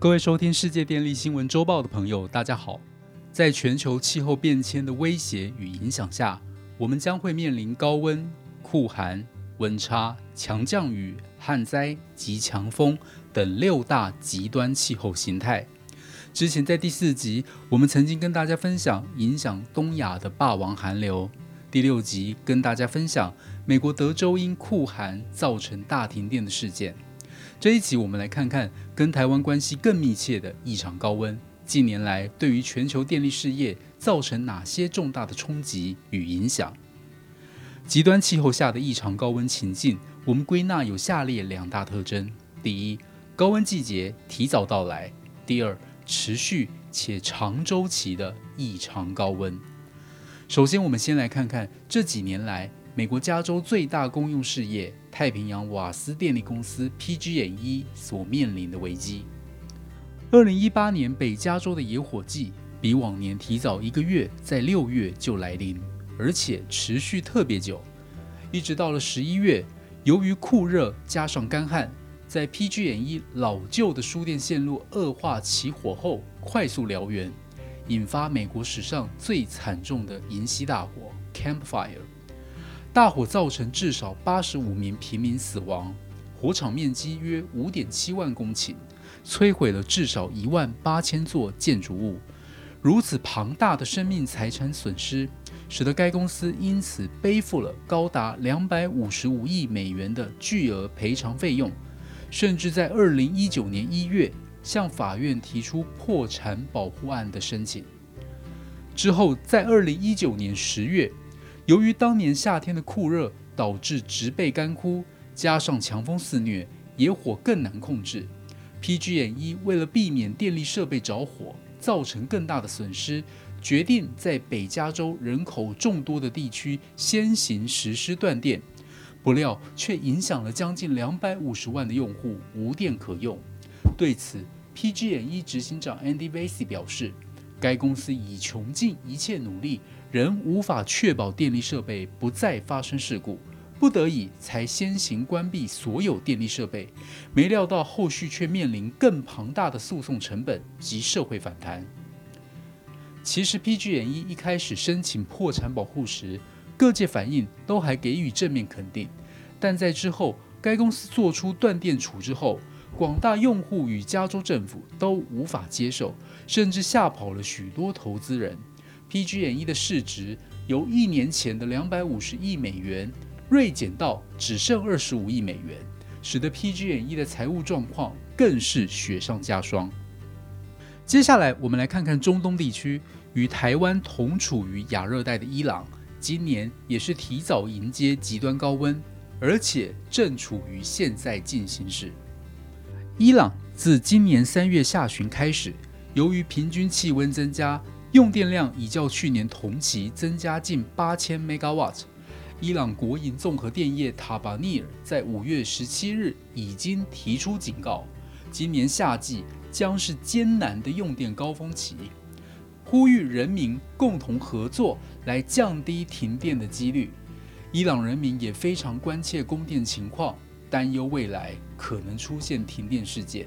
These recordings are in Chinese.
各位收听世界电力新闻周报的朋友，大家好。在全球气候变迁的威胁与影响下，我们将会面临高温、酷寒、温差、强降雨、旱灾及强风等六大极端气候形态。之前在第四集，我们曾经跟大家分享影响东亚的霸王寒流；第六集跟大家分享美国德州因酷寒造成大停电的事件。这一集，我们来看看跟台湾关系更密切的异常高温，近年来对于全球电力事业造成哪些重大的冲击与影响？极端气候下的异常高温情境，我们归纳有下列两大特征：第一，高温季节提早到来；第二，持续且长周期的异常高温。首先，我们先来看看这几年来。美国加州最大公用事业太平洋瓦斯电力公司 PG&E 所面临的危机。二零一八年北加州的野火季比往年提早一个月，在六月就来临，而且持续特别久，一直到了十一月。由于酷热加上干旱，在 PG&E 老旧的输电线路恶化起火后，快速燎原，引发美国史上最惨重的银溪大火 Campfire。大火造成至少八十五名平民死亡，火场面积约五点七万公顷，摧毁了至少一万八千座建筑物。如此庞大的生命财产损失，使得该公司因此背负了高达两百五十五亿美元的巨额赔偿费用，甚至在二零一九年一月向法院提出破产保护案的申请。之后，在二零一九年十月。由于当年夏天的酷热导致植被干枯，加上强风肆虐，野火更难控制。PG&E 为了避免电力设备着火造成更大的损失，决定在北加州人口众多的地区先行实施断电。不料却影响了将近两百五十万的用户无电可用。对此，PG&E 执行长 Andy Vassy 表示，该公司已穷尽一切努力。仍无法确保电力设备不再发生事故，不得已才先行关闭所有电力设备。没料到后续却面临更庞大的诉讼成本及社会反弹。其实 PG&E 一开始申请破产保护时，各界反应都还给予正面肯定，但在之后该公司做出断电处置后，广大用户与加州政府都无法接受，甚至吓跑了许多投资人。PG&E 的市值由一年前的两百五十亿美元锐减到只剩二十五亿美元，使得 PG&E 的财务状况更是雪上加霜。接下来，我们来看看中东地区与台湾同处于亚热带的伊朗，今年也是提早迎接极端高温，而且正处于现在进行时。伊朗自今年三月下旬开始，由于平均气温增加。用电量已较去年同期增加近八千 megawatt。伊朗国营综合电业塔巴尼尔在五月十七日已经提出警告，今年夏季将是艰难的用电高峰期，呼吁人民共同合作来降低停电的几率。伊朗人民也非常关切供电情况，担忧未来可能出现停电事件。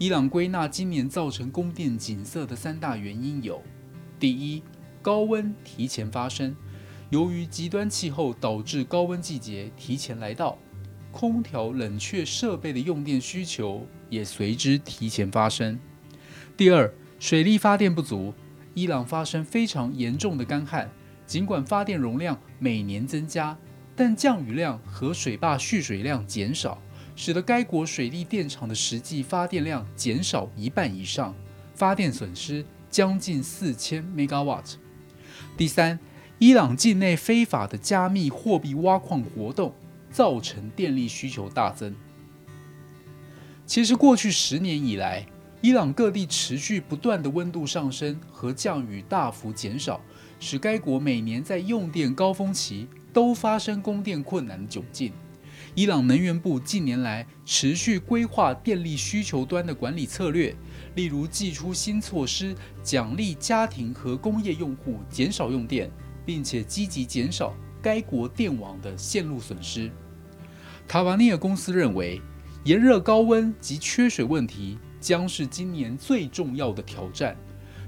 伊朗归纳今年造成供电紧塞的三大原因有：第一，高温提前发生，由于极端气候导致高温季节提前来到，空调冷却设备的用电需求也随之提前发生；第二，水力发电不足，伊朗发生非常严重的干旱，尽管发电容量每年增加，但降雨量和水坝蓄水量减少。使得该国水利电厂的实际发电量减少一半以上，发电损失将近四千 megawatt。第三，伊朗境内非法的加密货币挖矿活动造成电力需求大增。其实，过去十年以来，伊朗各地持续不断的温度上升和降雨大幅减少，使该国每年在用电高峰期都发生供电困难的窘境。伊朗能源部近年来持续规划电力需求端的管理策略，例如祭出新措施，奖励家庭和工业用户减少用电，并且积极减少该国电网的线路损失。塔瓦尼尔公司认为，炎热高温及缺水问题将是今年最重要的挑战。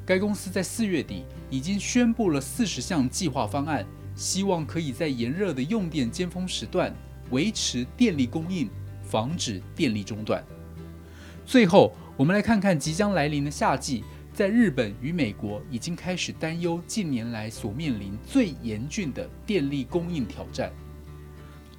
该公司在四月底已经宣布了四十项计划方案，希望可以在炎热的用电尖峰时段维持电力供应，防止电力中断。最后，我们来看看即将来临的夏季，在日本与美国已经开始担忧近年来所面临最严峻的电力供应挑战。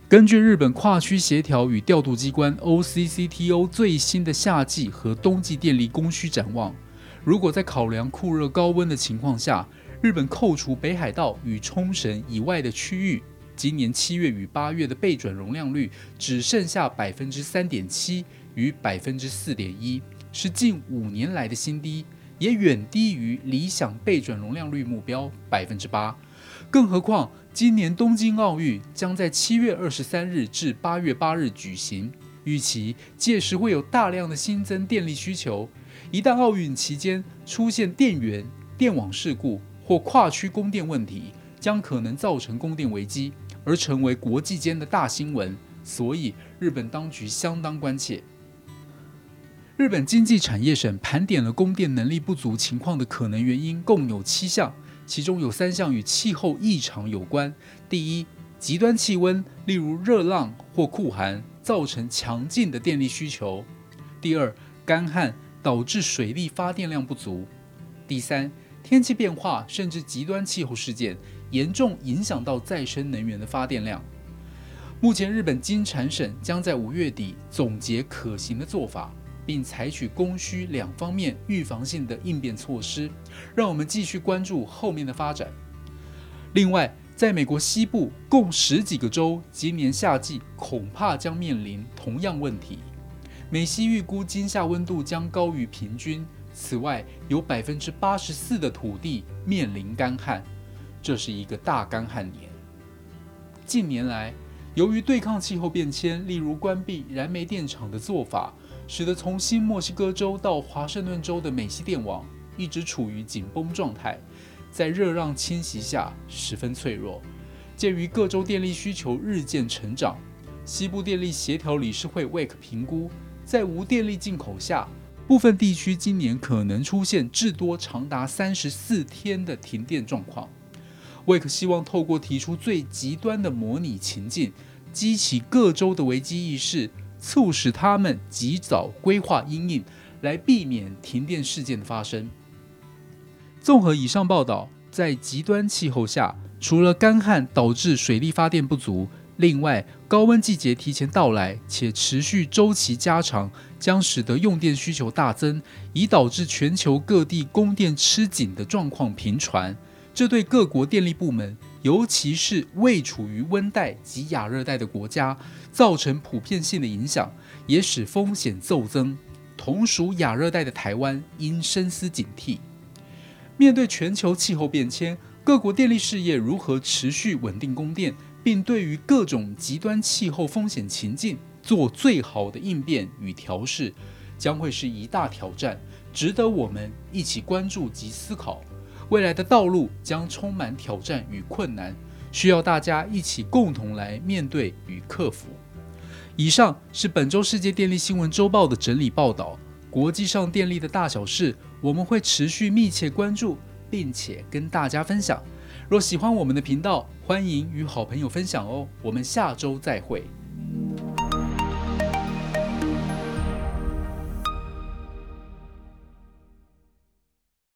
根据日本跨区协调与调度机关 OCCTO 最新的夏季和冬季电力供需展望。如果在考量酷热高温的情况下，日本扣除北海道与冲绳以外的区域，今年七月与八月的备转容量率只剩下百分之三点七与百分之四点一，是近五年来的新低，也远低于理想备转容量率目标百分之八。更何况，今年东京奥运将在七月二十三日至八月八日举行，预期届时会有大量的新增电力需求。一旦奥运期间出现电源、电网事故或跨区供电问题，将可能造成供电危机，而成为国际间的大新闻。所以，日本当局相当关切。日本经济产业省盘点了供电能力不足情况的可能原因，共有七项，其中有三项与气候异常有关。第一，极端气温，例如热浪或酷寒，造成强劲的电力需求；第二，干旱。导致水力发电量不足。第三，天气变化甚至极端气候事件严重影响到再生能源的发电量。目前，日本经产省将在五月底总结可行的做法，并采取供需两方面预防性的应变措施。让我们继续关注后面的发展。另外，在美国西部共十几个州，今年夏季恐怕将面临同样问题。美西预估今夏温度将高于平均。此外，有百分之八十四的土地面临干旱，这是一个大干旱年。近年来，由于对抗气候变迁，例如关闭燃煤电厂的做法，使得从新墨西哥州到华盛顿州的美西电网一直处于紧绷状态，在热浪侵袭下十分脆弱。鉴于各州电力需求日渐成长，西部电力协调理事会 （WEC） 评估。在无电力进口下，部分地区今年可能出现至多长达三十四天的停电状况。威克希望透过提出最极端的模拟情境，激起各州的危机意识，促使他们及早规划应应，来避免停电事件的发生。综合以上报道，在极端气候下，除了干旱导致水力发电不足。另外，高温季节提前到来且持续周期加长，将使得用电需求大增，以导致全球各地供电吃紧的状况频传。这对各国电力部门，尤其是未处于温带及亚热带的国家，造成普遍性的影响，也使风险骤增。同属亚热带的台湾应深思警惕。面对全球气候变迁，各国电力事业如何持续稳定供电？并对于各种极端气候风险情境做最好的应变与调试，将会是一大挑战，值得我们一起关注及思考。未来的道路将充满挑战与困难，需要大家一起共同来面对与克服。以上是本周世界电力新闻周报的整理报道，国际上电力的大小事，我们会持续密切关注，并且跟大家分享。若喜欢我们的频道，欢迎与好朋友分享哦。我们下周再会。